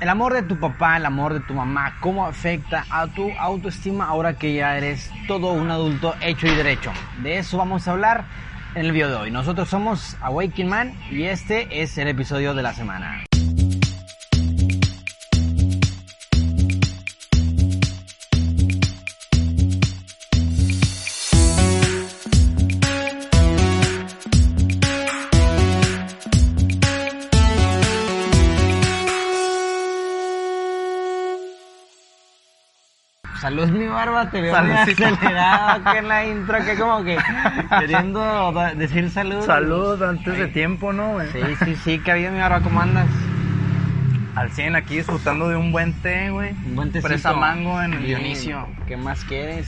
el amor de tu papá, el amor de tu mamá, cómo afecta a tu autoestima ahora que ya eres todo un adulto hecho y derecho. De eso vamos a hablar en el video de hoy. Nosotros somos Awakening Man y este es el episodio de la semana. Salud mi barba, te veo muy acelerado que en la intro, que como que queriendo decir salud. Salud antes de tiempo, ¿no? güey? Sí, sí, sí, que había mi barba, ¿cómo andas? Al 100 aquí disfrutando de un buen té, güey. Un buen tecito. Fresa mango en el Dionisio. ¿Qué más quieres?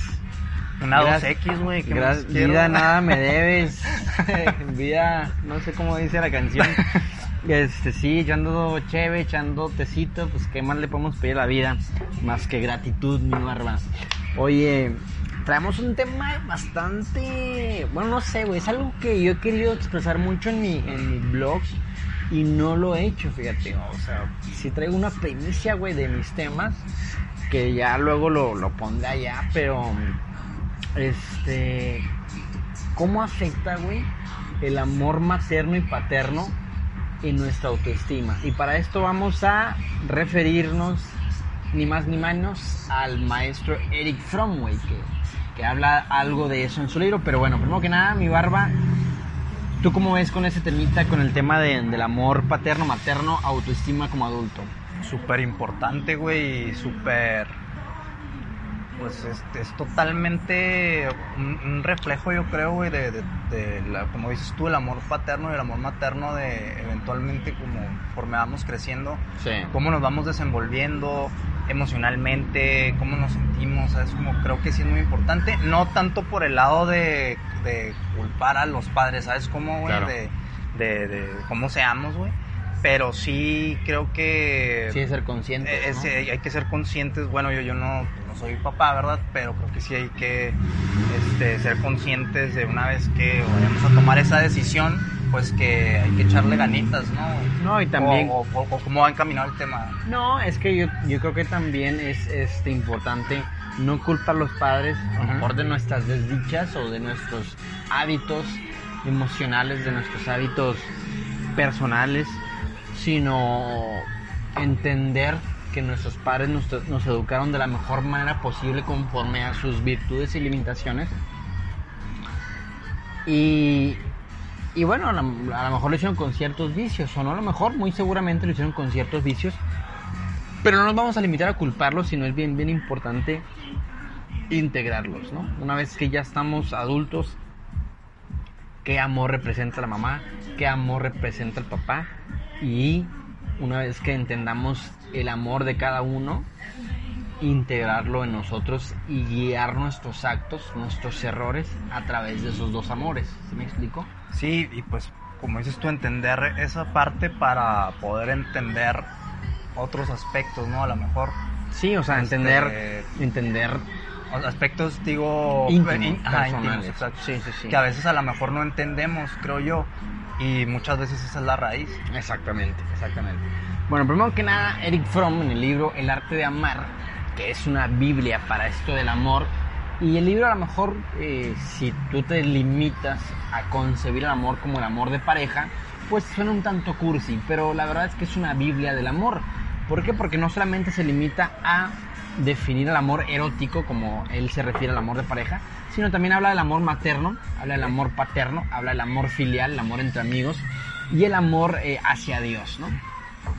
Una Gra- 2X, güey. vida nada me debes. vida, no sé cómo dice la canción. Este, sí, echando cheve, echando tecito, pues qué más le podemos pedir a la vida más que gratitud, mi barba. Oye, traemos un tema bastante, bueno, no sé, güey, es algo que yo he querido expresar mucho en mi, en mi blog y no lo he hecho, fíjate, o sea, sí traigo una primicia, güey, de mis temas que ya luego lo, lo pondré allá, pero este, ¿cómo afecta, güey, el amor materno y paterno en nuestra autoestima? Y para esto vamos a referirnos ni más ni menos al maestro Eric Fromm, güey, que, que habla algo de eso en su libro. Pero bueno, primero que nada, mi barba, ¿tú cómo ves con ese temita, con el tema de- del amor paterno, materno, autoestima como adulto? Súper importante, güey. Súper. Pues este, es totalmente un, un reflejo, yo creo, güey, de, de- de la- como dices tú, el amor paterno y el amor materno de eventualmente, como conforme vamos creciendo, Sí. cómo nos vamos desenvolviendo emocionalmente, cómo nos sentimos, ¿sabes? Como creo que sí es muy importante, no tanto por el lado de, de culpar a los padres, ¿sabes? Cómo, güey, Claro. de, cómo seamos, güey, pero sí creo que... Sí, ser consciente. Eh, es- eh, hay que ser conscientes, bueno, yo, yo no, no soy papá, ¿verdad? Pero creo que sí hay que este, ser conscientes de una vez que vayamos a tomar esa decisión, pues que hay que echarle ganitas, ¿no? No, y también- O, o- o cómo va encaminado el tema. No, es que yo, yo creo que también es este, importante no culpar a los padres a lo mejor de nuestras desdichas o de nuestros hábitos emocionales, de nuestros hábitos personales, sino entender que nuestros padres nos, educaron de la mejor manera posible conforme a sus virtudes y limitaciones. Y, y bueno, a, la- a lo mejor lo hicieron con ciertos vicios, o no a lo mejor, muy seguramente lo hicieron con ciertos vicios. Pero no nos vamos a limitar a culparlos, sino es bien, bien importante integrarlos, ¿no? Una vez que ya estamos adultos, qué amor representa la mamá, qué amor representa el papá, y una vez que entendamos el amor de cada uno, integrarlo en nosotros y guiar nuestros actos, nuestros errores a través de esos dos amores. ¿Sí me explico? Sí, y pues como dices tú, entender esa parte para poder entender otros aspectos, ¿no? A lo mejor Sí, o sea, Este- entender, entender aspectos, digo, Íntimos, in- ajá, personales. íntimos, exacto. Sí, sí, sí. que a veces a lo mejor no entendemos, creo yo, y muchas veces esa es la raíz. Exactamente, exactamente. Bueno, primero que nada, Eric Fromm en el libro El arte de amar, que es una Biblia para esto del amor, y el libro a lo mejor, eh, si tú te limitas a concebir el amor como el amor de pareja, pues suena un tanto cursi, pero la verdad es que es una Biblia del amor. ¿Por qué? Porque no solamente se limita a definir el amor erótico, como él se refiere al amor de pareja, sino también habla del amor materno, habla del amor paterno, habla del amor filial, el amor entre amigos y el amor eh, hacia Dios, ¿no?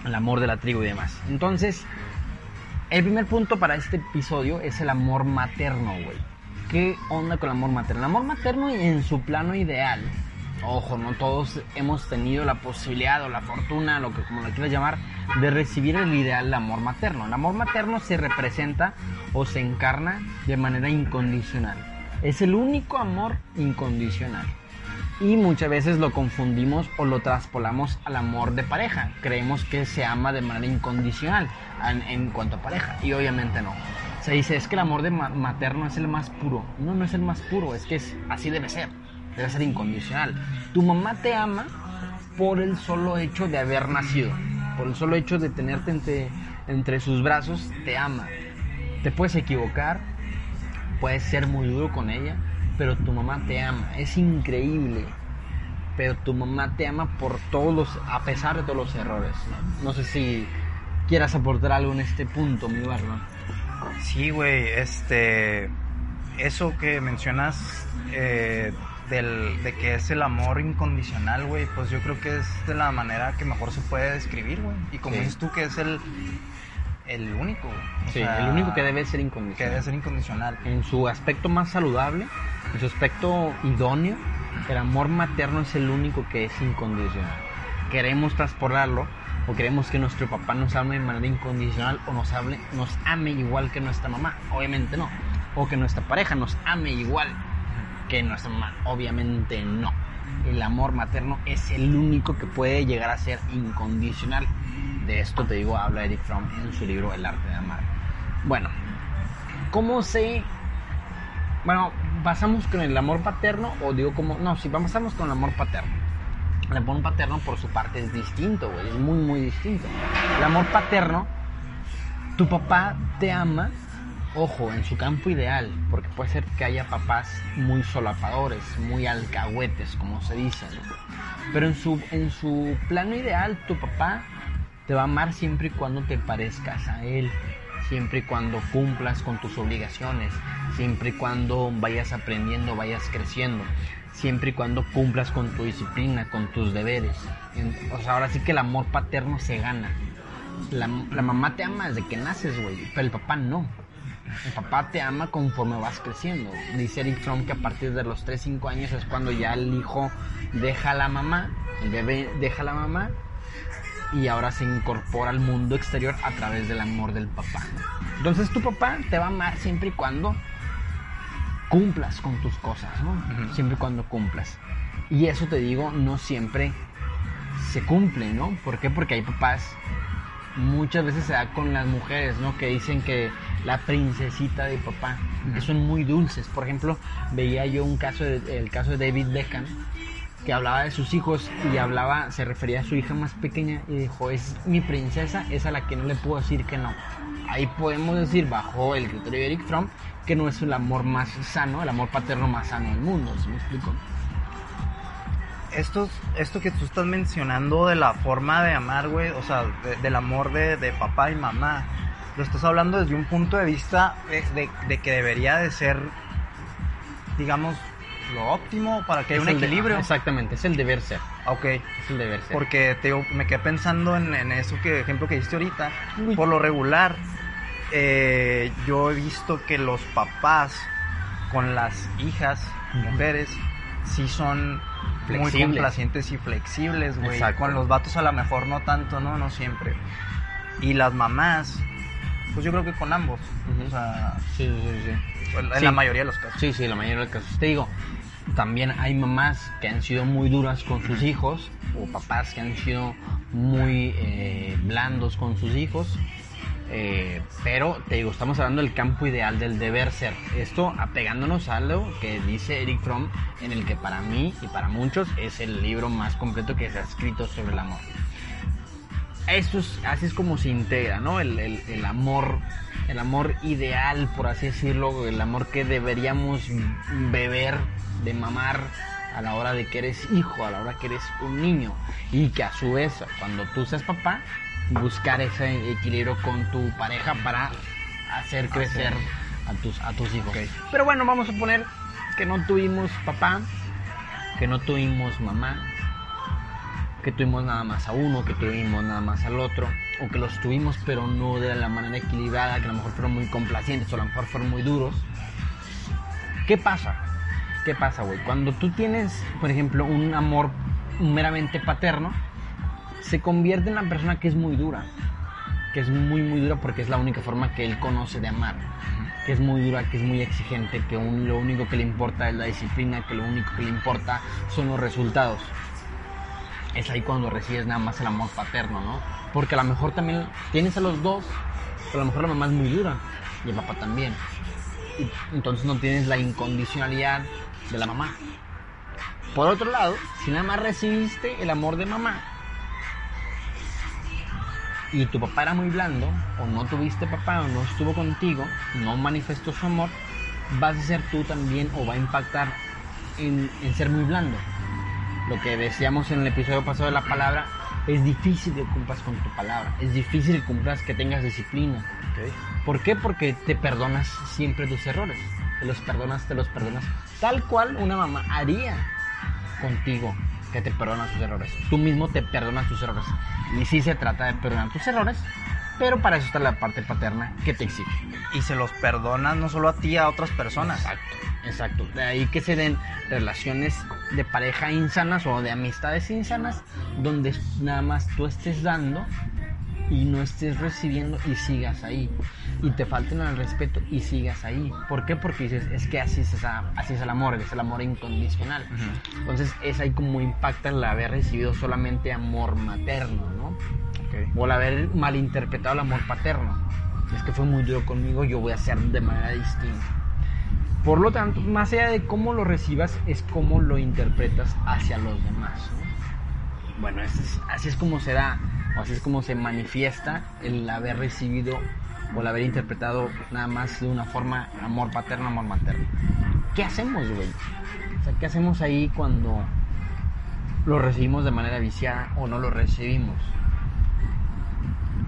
El amor de la tribu y demás. Entonces, el primer punto para este episodio es el amor materno, güey. ¿Qué onda con el amor materno? El amor materno en su plano ideal. Ojo, no todos hemos tenido la posibilidad o la fortuna, lo que como lo quieras llamar, de recibir el ideal del amor materno. El amor materno se representa o se encarna de manera incondicional. Es el único amor incondicional. Y muchas veces lo confundimos o lo traspolamos al amor de pareja. Creemos que se ama de manera incondicional en, cuanto a pareja. Y obviamente no. Se dice, es que el amor de ma- materno es el más puro. No, no es el más puro, es que es, así debe ser. Debe ser incondicional. Tu mamá te ama por el solo hecho de haber nacido. por el solo hecho de tenerte entre, entre sus brazos, te ama. Te puedes equivocar, puedes ser muy duro con ella, pero tu mamá te ama. Es increíble. Pero tu mamá te ama por todos los, a pesar de todos los errores. No, sé si quieras aportar algo en este punto, mi barba. Sí, güey, este, eso que mencionas eh, del, de que es el amor incondicional, güey, pues yo creo que es de la manera que mejor se puede describir, güey. Y como Sí. dices tú, que es el, el único, Sí, sea, el único que debe ser que incondicional. debe ser incondicional. en su aspecto más saludable, en su aspecto idóneo, el amor materno es el único que es incondicional. Queremos transportarlo o queremos que nuestro papá nos ame de manera incondicional o nos hable, nos ame igual que nuestra mamá, obviamente no. O que nuestra pareja nos ame igual que nuestra mamá, obviamente no. El amor materno es el único que puede llegar a ser incondicional. De esto te digo, habla Eric Fromm en su libro El arte de amar. Bueno, ¿cómo se bueno, pasamos con el amor paterno o digo como, no, si pasamos con el amor paterno. El amor paterno por su parte es distinto, güey, es muy, muy distinto. El amor paterno, tu papá te ama, ojo, en su campo ideal, porque puede ser que haya papás muy solapadores, muy alcahuetes, como se dice, ¿no? Pero en su, en su plano ideal, tu papá te va a amar siempre y cuando te parezcas a él, siempre y cuando cumplas con tus obligaciones, siempre y cuando vayas aprendiendo, vayas creciendo, siempre y cuando cumplas con tu disciplina, con tus deberes. O sea, ahora sí que el amor paterno se gana. La, mamá te ama desde que naces, güey, pero el papá no. El papá te ama conforme vas creciendo. Dice Eric que a partir de los 3, 5 años es cuando ya el hijo deja a la mamá, el bebé deja a la mamá y ahora se incorpora al mundo exterior a través del amor del papá. Entonces tu papá te va a amar siempre y cuando cumplas con tus cosas, ¿no? Siempre y cuando cumplas. Y eso te digo, no siempre se cumple, ¿no? ¿Por qué? Porque hay papás, muchas veces se da con las mujeres, ¿no? Que dicen que la princesita de papá, que son muy dulces. Por ejemplo, veía yo un caso, de- el caso de David Beckham, que hablaba de sus hijos y hablaba, se refería a su hija más pequeña y dijo, es mi princesa, es a la que no le puedo decir que no. Ahí podemos decir, bajo el criterio de Eric Fromm, que no es el amor más sano, el amor paterno más sano del mundo, ¿sí me explico? Esto, esto que tú estás mencionando de la forma de amar, güey, o sea, de- del amor de, de papá y mamá, lo estás hablando desde un punto de vista de, de- que debería de ser, digamos, lo óptimo para que haya Es un de- equilibrio. ajá, exactamente, es el deber ser. ok, Es el deber ser. porque te me quedé pensando en, en eso que ejemplo que diste ahorita. Uy. Por lo regular, eh, yo he visto que los papás con las hijas, mujeres, sí son muy complacientes y flexibles, güey. Con los vatos a lo mejor no tanto, ¿no? No siempre. Y las mamás, pues yo creo que con ambos. O sea, Sí, sí, sí. en Sí. la mayoría de los casos. Sí, sí, la mayoría de los casos. Te digo, también hay mamás que han sido muy duras con sus hijos, o papás que han sido muy eh, blandos con sus hijos. eh, pero te digo, estamos hablando del campo ideal del deber ser. Esto apegándonos a algo que dice Eric Fromm, en el que para mí y para muchos es el libro más completo que se ha escrito sobre el amor. Esto es, así es como se integra, ¿no? El, el- el amor, el amor ideal, por así decirlo, el amor que deberíamos beber, de mamar a la hora de que eres hijo, a la hora que eres un niño. Y que a su vez, cuando tú seas papá, buscar ese equilibrio con tu pareja para hacer crecer a tus, a tus hijos. Pero bueno, vamos a poner que no tuvimos papá, que no tuvimos mamá, que tuvimos nada más a uno, que tuvimos nada más al otro, o que los tuvimos pero no de la manera equilibrada, que a lo mejor fueron muy complacientes o a lo mejor fueron muy duros. ¿Qué pasa? ¿Qué pasa, güey? Cuando tú tienes, por ejemplo, un amor meramente paterno, se convierte en una persona que es muy dura, que es muy, muy dura porque es la única forma que él conoce de amar, que es muy dura, que es muy exigente, que lo único que le importa es la disciplina, que lo único que le importa son los resultados es ahí cuando recibes nada más el amor paterno, ¿no? Porque a lo mejor también tienes a los dos, pero a lo mejor la mamá es muy dura y el papá también. Y entonces no tienes la incondicionalidad de la mamá. Por otro lado, si nada más recibiste el amor de mamá, y tu papá era muy blando, o no tuviste papá, o no estuvo contigo, no manifestó su amor, vas a ser tú también, o va a impactar en, en ser muy blando. Lo que decíamos en el episodio pasado de la palabra, es difícil que cumplas con tu palabra, es difícil que cumplas que tengas disciplina. ¿Por qué? Porque te perdonas siempre tus errores, te los perdonas, te los perdonas, tal cual una mamá haría contigo que te perdona tus errores. Tú mismo te perdonas tus errores. Y sí se trata de perdonar tus errores, pero para eso está la parte paterna que te exige. Y se los perdonas no solo a ti, a otras personas. Exacto, exacto. De ahí que se den relaciones de pareja insanas o de amistades insanas, donde nada más tú estés dando y no estés recibiendo y sigas ahí. Y te falten al respeto y sigas ahí. ¿Por qué? Porque dices, es que así es, así es el amor, es el amor incondicional. Entonces es ahí como impacta el haber recibido solamente amor materno, ¿no? O el haber malinterpretado el amor paterno. Es que fue muy duro conmigo, yo voy a hacer de manera distinta. Por lo tanto, más allá de cómo lo recibas, es cómo lo interpretas hacia los demás. Bueno, así es como se da o así es como se manifiesta el haber recibido o el haber interpretado nada más de una forma amor paterno, amor materno. ¿Qué hacemos, güey? O sea, ¿qué hacemos ahí cuando lo recibimos de manera viciada o no lo recibimos?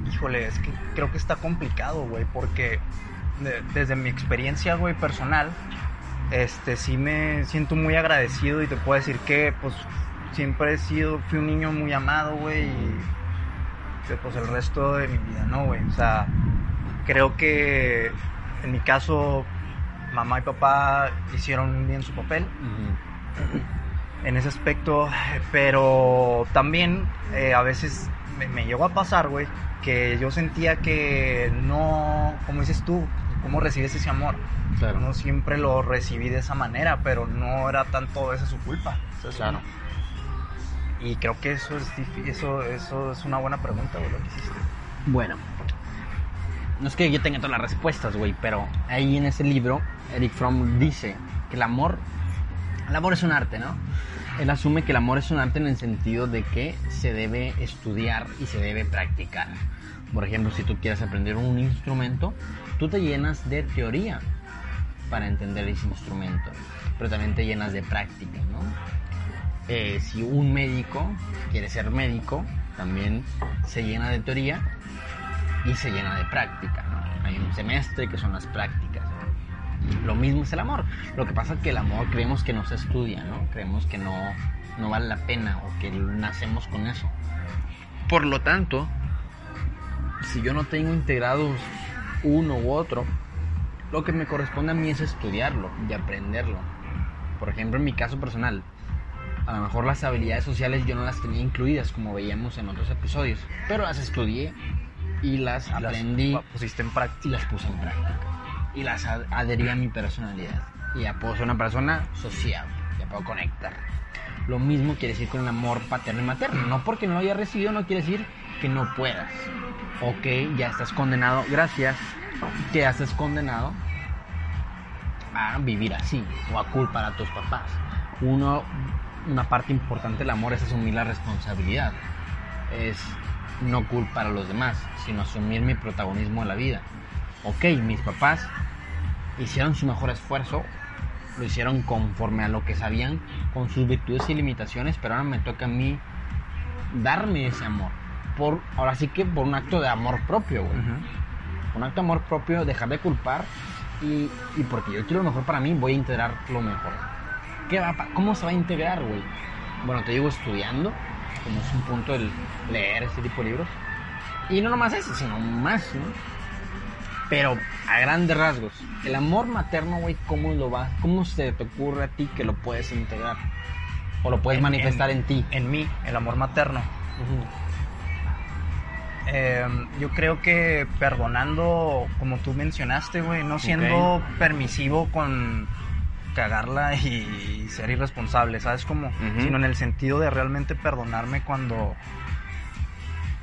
Híjole, es que creo que está complicado, güey, porque desde mi experiencia, güey, personal, este, sí me siento muy agradecido y te puedo decir que, pues, siempre he sido, fui un niño muy amado, güey, y pues el resto de mi vida, ¿no, güey? O sea, creo que en mi caso, mamá y papá hicieron bien su papel. En ese aspecto, pero también eh, a veces me, llegó a pasar, güey, que yo sentía que no, como dices tú, cómo recibes ese amor. Claro. No siempre lo recibí de esa manera, pero no era tanto esa su culpa. claro. Y creo que eso es, eso, eso es una buena pregunta, güey, lo que hiciste. Bueno, no es que yo tenga todas las respuestas, güey, pero ahí en ese libro, Eric Fromm dice que el amor, el amor es un arte, ¿no? Él asume que el amor es un arte en el sentido de que se debe estudiar y se debe practicar. Por ejemplo, si tú quieres aprender un instrumento, tú te llenas de teoría para entender ese instrumento, pero también te llenas de práctica, ¿no? Eh, si un médico quiere ser médico, también se llena de teoría y se llena de práctica. Hay un semestre que son las prácticas. Lo mismo es el amor. Lo que pasa es que el amor creemos que no se estudia, ¿no? Creemos que no, no vale la pena o que nacemos con eso. Por lo tanto, si yo no tengo integrados uno u otro, lo que me corresponde a mí es estudiarlo y aprenderlo. Por ejemplo, en mi caso personal, a lo mejor las habilidades sociales yo no las tenía incluidas como veíamos en otros episodios, pero las estudié y las aprendí. pusiste en práctica. Y las puse en práctica. Y las adherí a mi personalidad. Y ya puedo ser una persona sociable, ya puedo conectar. Lo mismo quiere decir con el amor paterno y materno. No porque no lo hayas recibido no quiere decir que no puedas. O que ya estás condenado, gracias, que ya estás condenado a vivir así o a culpar a tus papás. Uno una parte importante del amor es asumir la responsabilidad. Es no culpar a los demás, sino asumir mi protagonismo en la vida. Ok, mis papás hicieron su mejor esfuerzo, lo hicieron conforme a lo que sabían, con sus virtudes y limitaciones, pero ahora me toca a mí darme ese amor. Por, ahora sí que por un acto de amor propio, güey. Un acto de amor propio, dejar de culpar y, y porque yo quiero lo mejor para mí, voy a integrar lo mejor. ¿Cómo se va a integrar, güey? Bueno, te digo estudiando, como es un punto el leer este tipo de libros. Y no nomás eso, sino más, ¿no? Pero a grandes rasgos, el amor materno, güey, ¿cómo lo va? ¿Cómo se te ocurre a ti que lo puedes integrar? O lo puedes manifestar en, ti. En mí, el amor materno. Em, yo creo que perdonando, como tú mencionaste, güey, no siendo permisivo con cagarla y ser irresponsable, ¿sabes? Como, sino en el sentido de realmente perdonarme cuando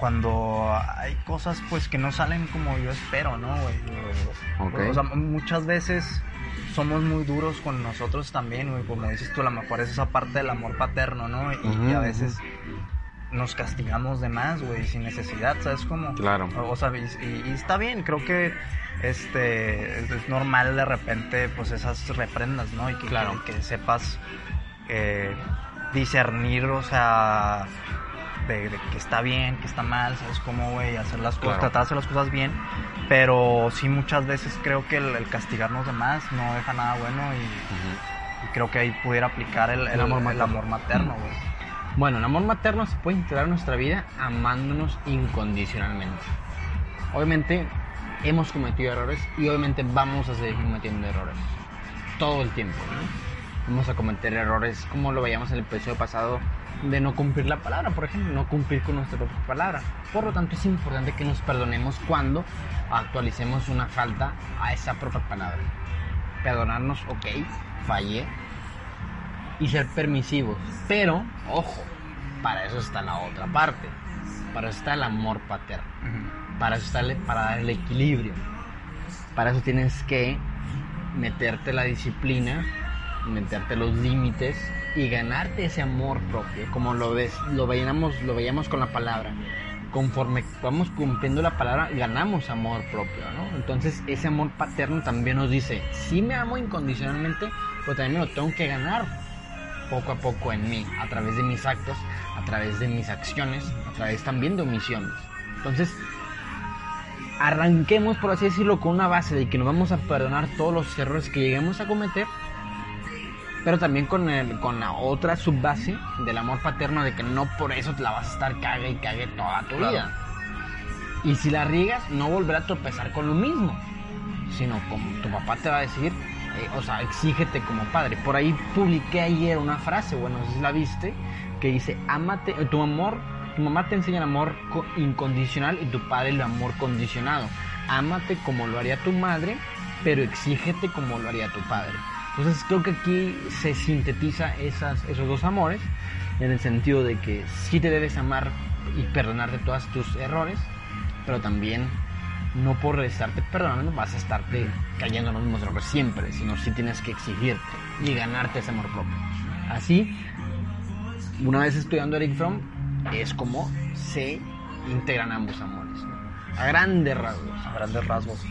cuando hay cosas pues que no salen como yo espero, ¿no? O sea, muchas veces somos muy duros con nosotros también, güey, como dices tú, a lo mejor es esa parte del amor paterno, ¿no? Y, a veces nos castigamos de más, güey, sin necesidad, ¿sabes cómo? Claro. O, sea, y, y está bien, creo que este es normal de repente pues esas reprendas, ¿no? Y que, Claro. que, que sepas eh, discernir, o sea, de, de que está bien, que está mal, ¿sabes cómo, güey? Hacer las cosas, Claro. tratar de hacer las cosas bien, pero sí muchas veces creo que el, el castigarnos de más no deja nada bueno y, y creo que ahí pudiera aplicar el, el- El amor materno. amor materno, güey. Bueno, el amor materno se puede integrar en nuestra vida amándonos incondicionalmente. Obviamente hemos cometido errores y obviamente vamos a seguir cometiendo errores. Todo el tiempo, ¿no? Vamos a cometer errores como lo veíamos en el episodio pasado de no cumplir la palabra, por ejemplo, no cumplir con nuestra propia palabra. Por lo tanto es importante que nos perdonemos cuando actualicemos una falta a esa propia palabra. Perdonarnos, ok, fallé, y ser permisivos. Pero, ojo, para eso está la otra parte. Para eso está el amor paterno. Para eso está el- para dar el equilibrio. Para eso tienes que meterte la disciplina, meterte los límites y ganarte ese amor propio. Como lo ves, lo veíamos, lo veíamos con la palabra. Conforme vamos cumpliendo la palabra, ganamos amor propio, ¿no? Entonces ese amor paterno también nos dice, sí me amo incondicionalmente, pero también me lo tengo que ganar poco a poco en mí, a través de mis actos, a través de mis acciones, a través también de omisiones. Entonces, arranquemos, por así decirlo, con una base de que nos vamos a perdonar todos los errores que lleguemos a cometer, pero también con, el- con la otra subbase del amor paterno de que no por eso te la vas a estar cague y cague toda tu Claro. vida. Y si la riegas, no volver a tropezar con lo mismo, sino como tu papá te va a decir, o sea, exígete como padre. Por ahí publiqué ayer una frase, bueno, si la viste, que dice, ámate, eh, tu amor, tu mamá te enseña el amor co- incondicional y tu padre el amor condicionado. Ámate como lo haría tu madre, pero exígete como lo haría tu padre. Entonces creo que aquí se sintetiza esos dos amores, en el sentido de que sí te debes amar y perdonar de todos tus errores, pero también no por estarte perdonando vas a estarte cayendo en los mismos errores siempre, sino sí tienes que exigirte y ganarte ese amor propio. Así, una vez estudiando Eric Fromm, es como se integran ambos amores, ¿no? a grandes rasgos. a grandes rasgos.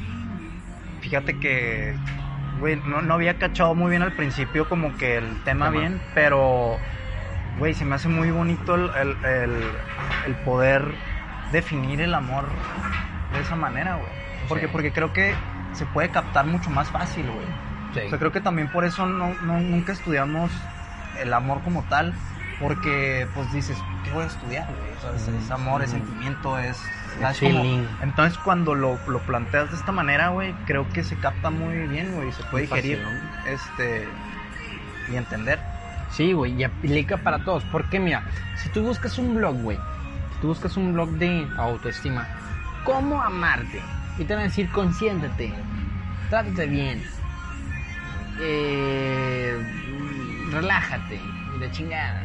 Fíjate que, güey, no, no había cachado muy bien al principio como que el tema Tema. bien, pero, güey, se me hace muy bonito el- el poder definir el amor de esa manera, güey. Porque, Sí. porque creo que se puede captar mucho más fácil, güey. Sí. O sea, creo que también por eso no, no- nunca estudiamos el amor como tal, porque pues dices, ¿qué voy a estudiar? güey? O sea, es, es amor, es Mm. sentimiento, es... Es es como- entonces cuando lo, lo planteas de esta manera, güey, creo que se capta muy bien, güey, se puede Muy fácil, digerir, este, y entender. Sí, güey, y aplica para todos. Porque mira, si tú buscas un blog, güey, si tú buscas un blog de autoestima, ¿cómo amarte? Y te van a decir, consiéntete, trátate bien, eh, relájate, y la chingada.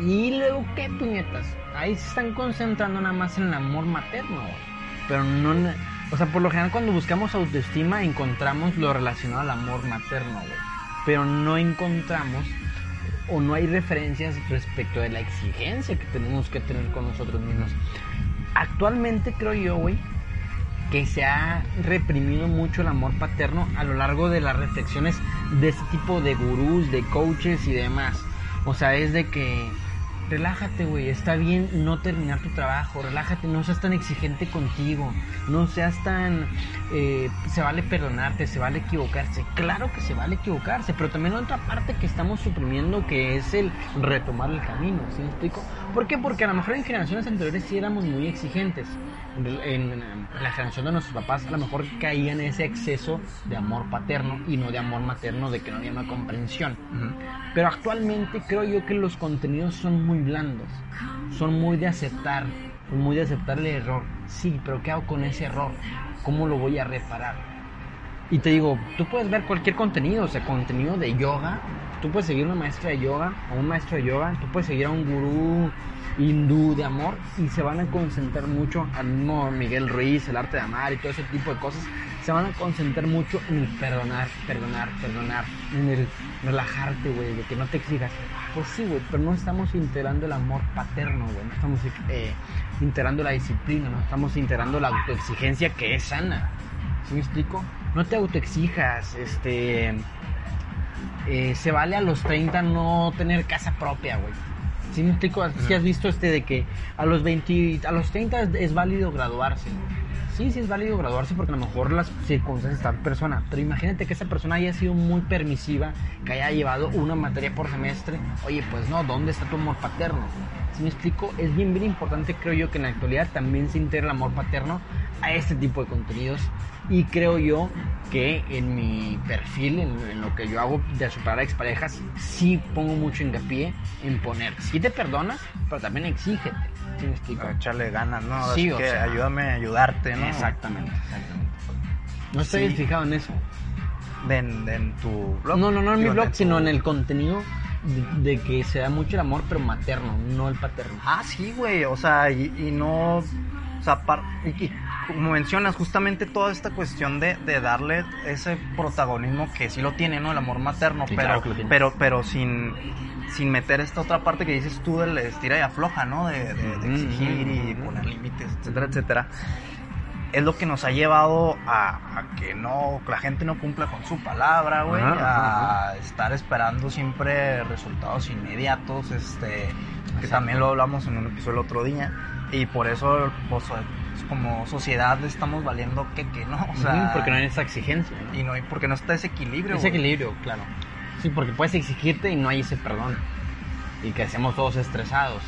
Y luego, ¿qué puñetas? Ahí se están concentrando nada más en el amor materno, güey. Pero no... O sea, por lo general cuando buscamos autoestima encontramos lo relacionado al amor materno, güey. Pero no encontramos o no hay referencias respecto de la exigencia que tenemos que tener con nosotros mismos. Actualmente creo yo, güey, que se ha reprimido mucho el amor paterno a lo largo de las reflexiones de este tipo de gurús, de coaches y demás. O sea, es de que relájate, güey, está bien no terminar tu trabajo, relájate, no seas tan exigente contigo, no seas tan... eh, se vale perdonarte, se vale equivocarse, claro que se vale equivocarse, pero también otra parte que estamos suprimiendo que es el retomar el camino, ¿sí me explico? ¿Por qué? Porque a lo mejor en generaciones anteriores sí éramos muy exigentes, en, en la generación de nuestros papás a lo mejor caía en ese exceso de amor paterno y no de amor materno, de que no había una comprensión. Pero actualmente creo yo que los contenidos son muy blandos, son muy de aceptar, son muy de aceptar el error. Sí, pero ¿qué hago con ese error? ¿Cómo lo voy a reparar? Y te digo, tú puedes ver cualquier contenido, o sea, contenido de yoga, tú puedes seguir a una maestra de yoga o un maestro de yoga, tú puedes seguir a un gurú hindú de amor y se van a concentrar mucho al mismo Miguel Ruiz, el arte de amar y todo ese tipo de cosas, se van a concentrar mucho en el perdonar, perdonar, perdonar, en el relajarte, güey, de que no te exijas. Pues sí, güey, pero no estamos integrando el amor paterno, güey, no estamos eh, integrando la disciplina, no estamos integrando la autoexigencia que es sana. ¿Sí me explico? No te autoexijas, este... eh, se vale a los 30 no tener casa propia, güey. ¿Sí me explico? Si has visto este de que a los 20, a los 30 es, es válido graduarse. Sí, sí es válido graduarse porque a lo mejor las circunstancias están persona. Pero imagínate que esa persona haya sido muy permisiva, que haya llevado una materia por semestre. Oye, pues no, ¿dónde está tu amor paterno? Si me explico, es bien, bien importante, creo yo, que en la actualidad también se integre el amor paterno a este tipo de contenidos. Y creo yo que en mi perfil, en, en lo que yo hago de superar a exparejas, sí pongo mucho hincapié en poner. Sí te perdonas, pero también exígete. ¿Sí me explico? Echarle ganas, ¿no? Sí, Así o que sea, ayúdame a ayudarte, ¿no? Exactamente, exactamente. No estoy Sí. fijado en eso. De, en, de en tu blog. No, no, no en mi blog, tu- sino en el contenido de, de que se da mucho el amor, pero materno, no el paterno. Ah, sí, güey, o sea, y, y no, o sea, par- y, y como mencionas, justamente toda esta cuestión de, de darle ese protagonismo que sí lo tiene, ¿no? El amor materno, Sí, pero, claro que pero, pero sin, sin meter esta otra parte que dices tú del estira y afloja, ¿no? De, de- de exigir y poner límites, etcétera, etcétera. Es lo que nos ha llevado a, a que no, la gente no cumpla con su palabra, güey, Ajá, ajá, a estar esperando siempre resultados inmediatos, este, que Exacto. también lo hablamos en un episodio el otro día, y por eso, pues, como sociedad estamos valiendo que, que no, o sea, porque no hay esa exigencia. ¿no? y no porque no está ese equilibrio, Ese güey. equilibrio, claro. Sí, porque puedes exigirte y no hay ese perdón. Y que hacemos todos estresados.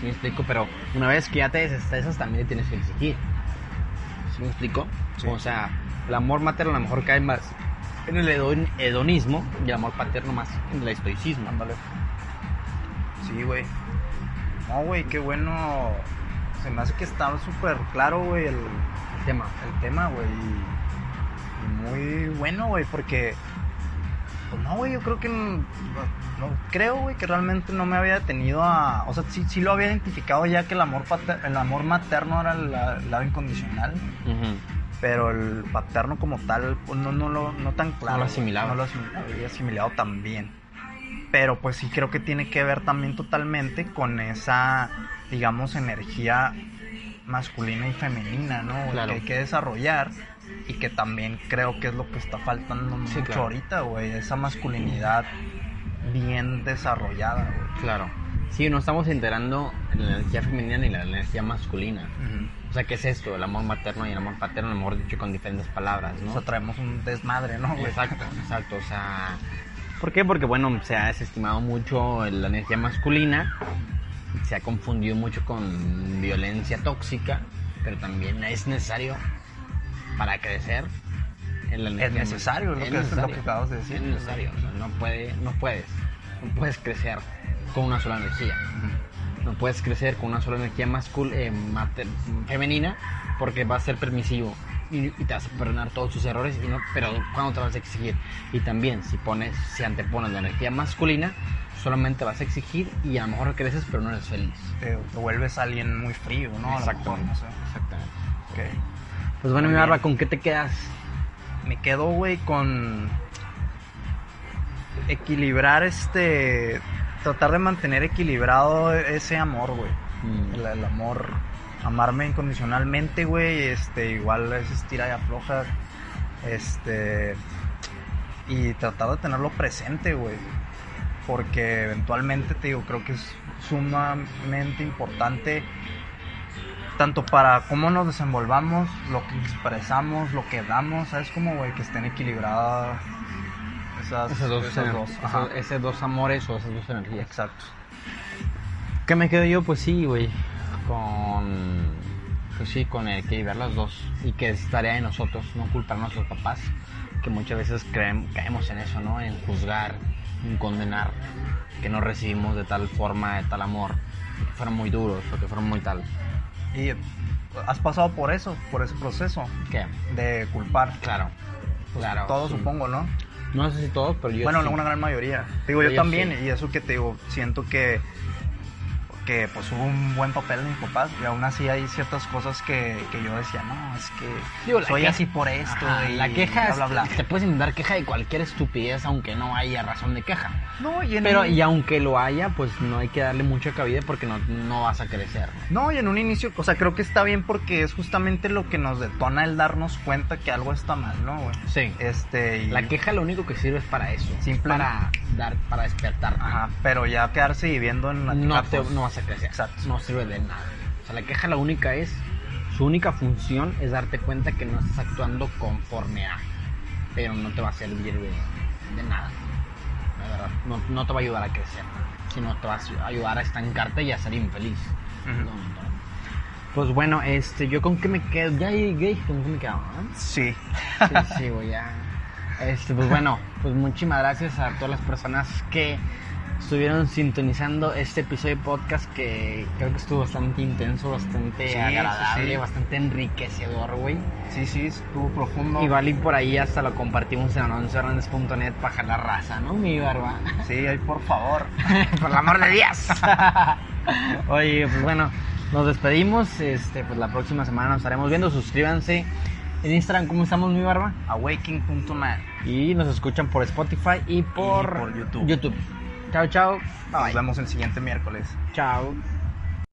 ¿Sí me explico? Pero una vez que ya te desestresas, también le tienes que exigir. ¿Sí me explico? Sí. O sea, el amor materno a lo mejor cae más en el hedon- hedonismo y el amor paterno más en el estoicismo. Ándale. Sí, güey. No, güey, qué bueno. Se me hace que está súper claro, güey, el, El tema. el tema, güey. Y, y muy bueno, güey, porque. Pues no, güey, yo creo que. No, no- creo, güey, que realmente no me había detenido a. O sea, sí, sí lo había identificado ya que el amor, pater- el amor materno era el, lado incondicional. Pero el paterno como tal, pues no, no, lo, no tan claro. lo güey. asimilaba. No lo asim- había asimilado tan bien. Pero pues sí creo que tiene que ver también totalmente con esa, digamos, energía masculina y femenina, ¿no? Claro. Que hay que desarrollar y que también creo que es lo que está faltando mucho claro. ahorita, güey. Esa masculinidad bien desarrollada, güey. Claro. Sí, no estamos integrando la energía femenina ni la energía masculina. O sea, ¿qué es esto? El amor materno y el amor paterno, a lo mejor dicho con diferentes palabras, ¿no? O sea, traemos un desmadre, ¿no, güey? Exacto, exacto. O sea, ¿por qué? Porque, bueno, se ha desestimado mucho la energía masculina, se ha confundido mucho con violencia tóxica, pero también es necesario para crecer. en la Es energía necesario, es lo es que, es lo necesario. que acabas de decir. Es necesario. o sea, no, puede, no puedes. No puedes crecer con una sola energía. No puedes crecer con una sola energía mascul eh, femenina porque vas a ser permisivo y, y te vas a perdonar todos tus errores, y no, pero cuando te vas a exigir. Y también, si pones, si antepones la energía masculina, solamente vas a exigir y a lo mejor creces, pero no eres feliz. Te, te vuelves alguien muy frío, ¿no? Lo mejor, Exactamente. no sé. Exactamente. Ok. Pues bueno, mi barba. ¿con qué te quedas? Me quedo, güey, con equilibrar este. Tratar de mantener equilibrado ese amor, güey. Mm. El, el amor, amarme incondicionalmente, güey. Este, igual es estira y afloja. Este. Y tratar de tenerlo presente, güey. Porque eventualmente, te digo, creo que es sumamente importante. Tanto para cómo nos desenvolvamos, lo que expresamos, lo que damos, ¿sabes? Como, güey, que estén equilibradas esas, dos, esas dos. esos- dos amores o esas dos energías. Exacto. ¿Qué me quedo yo? Pues sí, güey. Con. Pues sí, con el que ver las dos. Y que es tarea de nosotros, no culpar a nuestros papás. Que muchas veces creem- caemos en eso, ¿no? En juzgar, en condenar. Que no recibimos de tal forma, de tal amor. Que fueron muy duros o que fueron muy tal. Y has pasado por eso, por ese proceso ¿Qué? de culpar. Claro. Claro. Todos sí. supongo, ¿no? No sé si todos, pero yo. bueno, sí. una gran mayoría. Digo, yo, Yo también, sí. y eso que te digo, siento que que pues hubo un buen papel de mis papás y aún así hay ciertas cosas que, que yo decía, no, es que Digo, soy así por esto. Ajá, y la queja bla, bla, bla. te puedes inventar queja de cualquier estupidez aunque no haya razón de queja. No, y en Pero un- y aunque lo haya, pues no hay que darle mucha cabida porque no, no vas a crecer. ¿no? No, y en un inicio, o sea, creo que está bien porque es justamente lo que nos detona el darnos cuenta que algo está mal, ¿no, güey? Sí. Este, y... La queja lo único que sirve es para eso. Simple- Para dar, para despertar. Ajá, pero ya quedarse viviendo en la No, te, pues, no crecer. Exacto. No sirve de nada. O sea, la queja la única es, su única función es darte cuenta que no estás actuando conforme a, pero no te va a servir de, de nada. La verdad, no, no te va a ayudar a crecer, sino te va a ayudar a estancarte y a ser infeliz. No. Pues bueno, este, yo con qué me quedo, ya llegué, con qué me quedo. Sí. Sí, sí, güey, ya. Este, pues bueno, pues muchísimas gracias a todas las personas que estuvieron sintonizando este episodio de podcast que creo que estuvo bastante intenso, bastante Sí, agradable, sí, bastante enriquecedor, güey. Sí, sí, estuvo profundo. Y por ahí hasta lo compartimos en anuncio.net para jalar raza, ¿no? Mi barba. Sí, ahí por favor. por el amor de Dios. Oye, pues bueno, nos despedimos. Este, pues la próxima semana nos estaremos viendo. Suscríbanse en Instagram, ¿cómo estamos, mi barba? Awaking.net. Y nos escuchan por Spotify y por, por YouTube. YouTube. Chao, chao. Bye. Nos vemos el siguiente miércoles. Chao.